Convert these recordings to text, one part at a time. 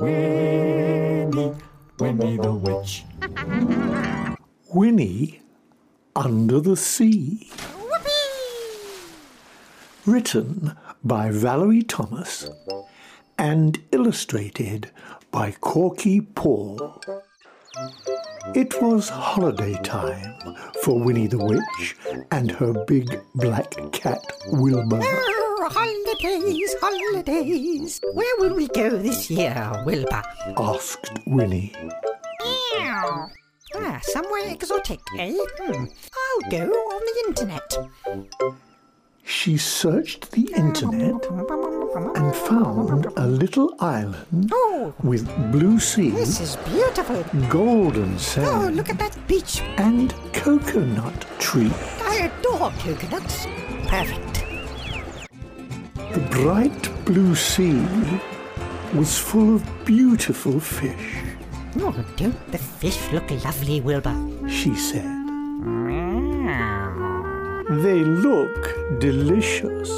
Winnie, Winnie the Witch. Winnie Under the Sea. Written by Valerie Thomas and illustrated by Korky Paul. It was holiday time for Winnie the Witch and her big black cat Wilbur. Holidays, holidays. Where will we go this year, Wilbur? asked Winnie. Ah, somewhere exotic, eh? Hmm. I'll go on the internet. She searched the internet and found a little island Oh, with blue sea, this is beautiful. golden sand. Oh, look at that beach. and coconut tree. I adore coconuts. Perfect. The bright blue sea was full of beautiful fish, Oh, don't the fish look lovely, Wilbur? she said. They look delicious,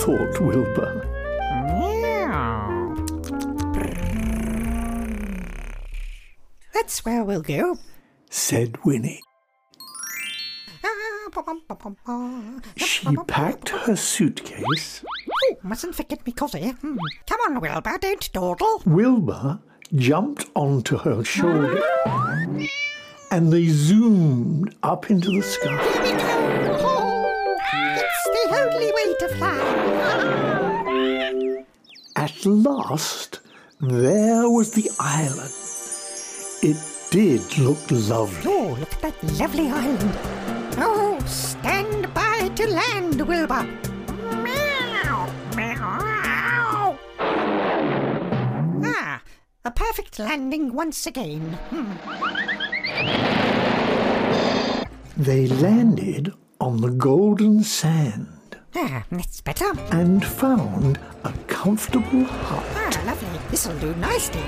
thought Wilbur. That's where we'll go. Said Winnie. Ah. She packed her suitcase. Mustn't forget me coffee. Hmm. Come on, Wilbur, don't dawdle. Wilbur jumped onto her shoulder and they zoomed up into the sky. Here we go. Oh, it's the only way to fly. At last, there was the island. It did look lovely. Oh, look at that lovely island. Oh, stand by to land, Wilbur. A perfect landing once again. Hmm. They landed on the golden sand Ah, that's better. and found a comfortable hut. Ah, lovely. This'll do nicely.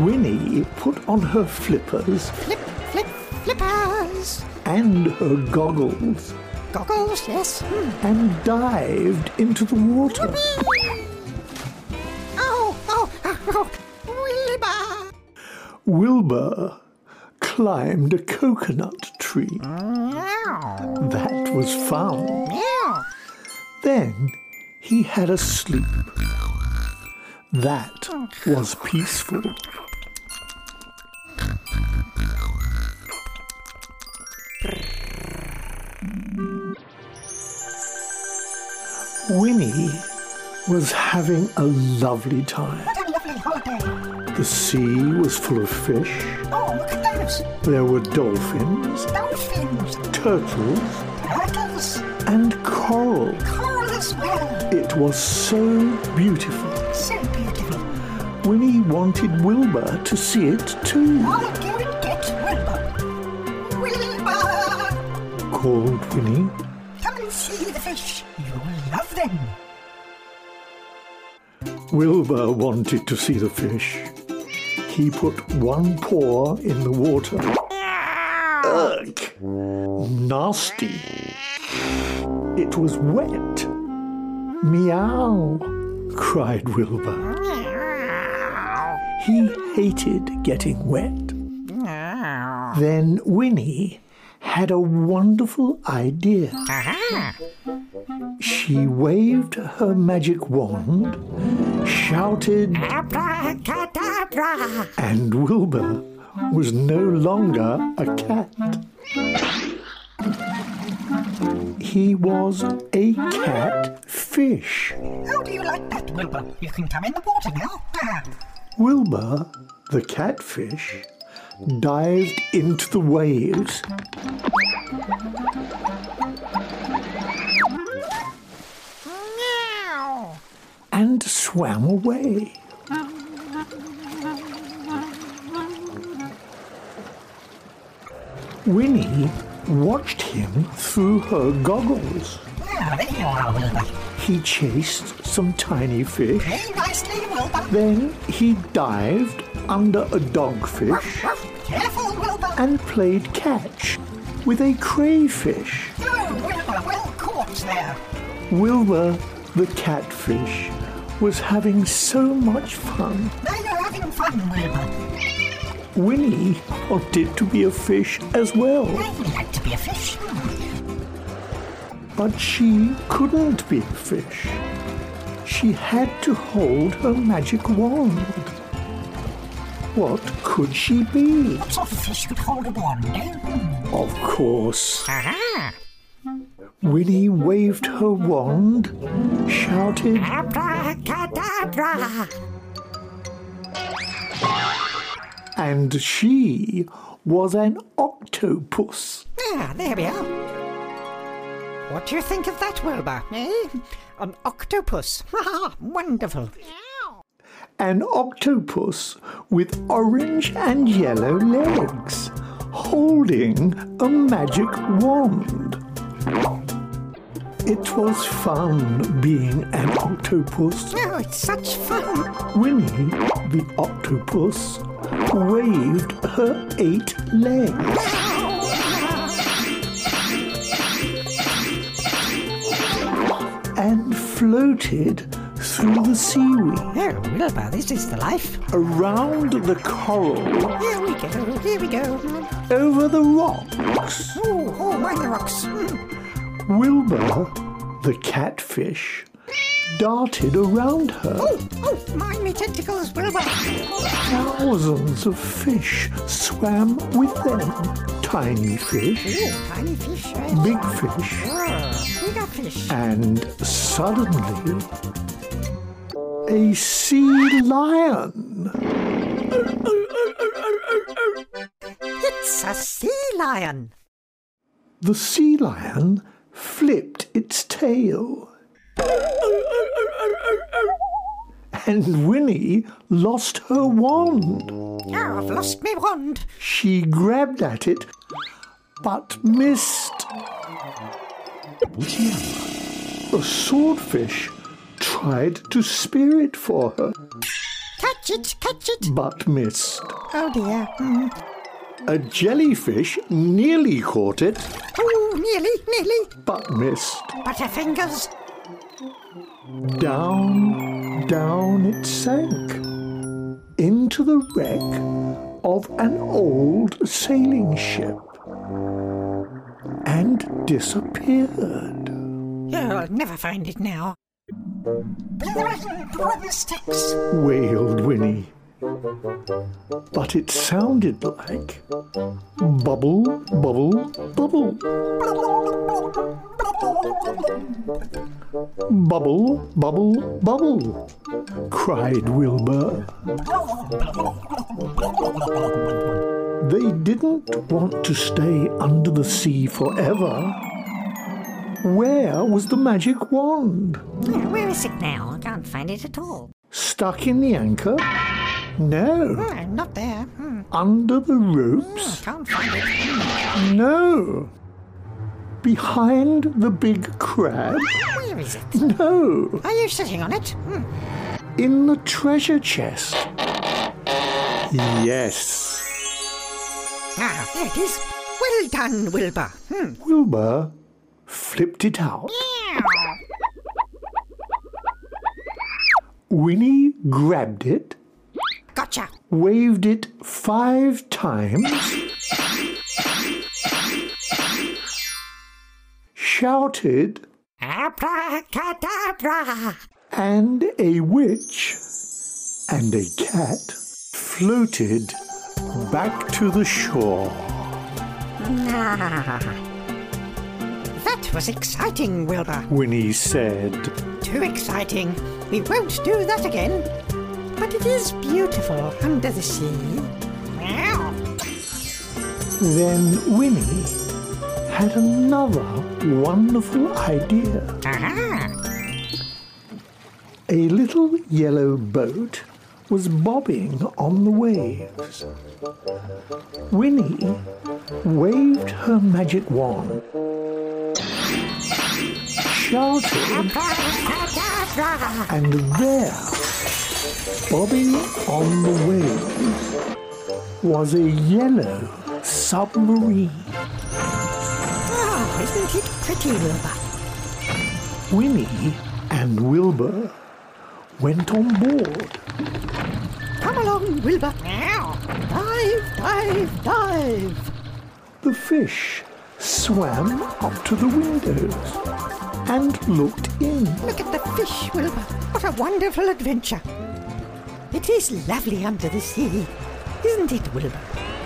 Winnie put on her flippers Flip, flip, flippers. and her goggles Goggles, yes. Hmm. and dived into the water. Oh, Wilbur. Climbed a coconut tree. That was fun. Then he had a sleep. That was peaceful. Winnie was having a lovely time. What a lovely holiday. The sea was full of fish. Oh, look at those. There were dolphins, Dolphins, turtles, turtles, and coral. coral as well. It was so beautiful. So beautiful. Winnie wanted Wilbur to see it too, I'll go and get Wilbur. Wilbur! called Winnie. Come and see the fish. You'll love them. Wilbur wanted to see the fish. He put one paw in the water. Ugh! Nasty. It was wet. Meow, cried Wilbur. He hated getting wet. Then Winnie had a wonderful idea. Aha! She waved her magic wand, shouted, Abracadabra! and Wilbur was no longer a cat. He was a catfish. How do you like that, Wilbur? You can come in the water now. Wilbur, the catfish, dived into the waves. Swam away. Winnie watched him through her goggles. There you are, Wilbur. He chased some tiny fish. Nicely, Then he dived under a dogfish Careful, and played catch with a crayfish. Oh, Wilbur, well caught there. Wilbur the catfish was having so much fun. Now you're having fun, Wilbur. Winnie wanted to be a fish as well, I'd like to be a fish. but she couldn't be a fish. She had to hold her magic wand. What could she be? What sort of fish could hold a wand? Of course, Aha! Winnie waved her wand, shouted, Abracadabra! and she was an octopus. Ah, there we are. What do you think of that, Wilbur? Eh? An octopus. Ha Wonderful. An octopus with orange and yellow legs, holding a magic wand. It was fun being an octopus. Oh, it's such fun. Winnie, the octopus, waved her eight legs. and floated through the seaweed Oh, Wilbur, this is the life. around the coral Here we go, here we go. over the rocks. Oh, oh, mind the rocks. Hmm. Wilbur, the catfish, darted around her. Oh, oh, mind me tentacles, Wilbur. Thousands of fish swam with them. Tiny fish, Oh, tiny fish. eh? big fish, Oh, bigger fish. and suddenly a sea lion. It's a sea lion. The sea lion flipped its tail. And Winnie lost her wand. Oh, I've lost my wand. She grabbed at it, but missed. A swordfish tried to spear it for her, Catch it, catch it. but missed. Oh dear. Hmm. A jellyfish nearly caught it, Oh, nearly, nearly. but missed. Butterfingers. Down, down it sank into the wreck of an old sailing ship and disappeared. Oh, I'll never find it now. Pull the sticks. wailed Winnie. But it sounded like bubble, bubble, bubble. Bubble, bubble, bubble, cried Wilbur. They didn't want to stay under the sea forever. Where was the magic wand? Oh, Where is it now? I can't find it at all. Stuck in the anchor? No. Oh, not there. Hmm. Under the ropes? Can't find it. No. Behind the big crab? Where is it? No. Are you sitting on it? Hmm. In the treasure chest? Yes. Ah, there it is. Well done, Wilbur. Hmm. Wilbur flipped it out. Yeah. Winnie grabbed it. Waved it five times, shouted, Abracadabra. and a witch and a cat floated back to the shore. Ah. That was exciting, Wilbur. Winnie said, Too exciting. We won't do that again. But it is beautiful under the sea. Then Winnie had another wonderful idea. Aha. A little yellow boat was bobbing on the waves. Winnie waved her magic wand, shouted, and there, bobbing on the waves, was a yellow submarine. Oh, isn't it pretty, Wilbur? Winnie and Wilbur went on board. Come along, Wilbur. Dive, dive, dive. The fish swam up to the windows and looked in. Look at the fish, Wilbur. What a wonderful adventure. It is lovely under the sea, isn't it, Wilbur?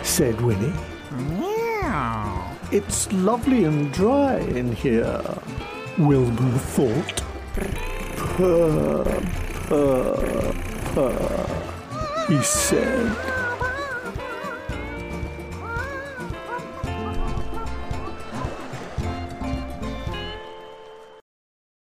said Winnie. Meow. It's lovely and dry in here, Wilbur thought. Purr, purr, purr, he said.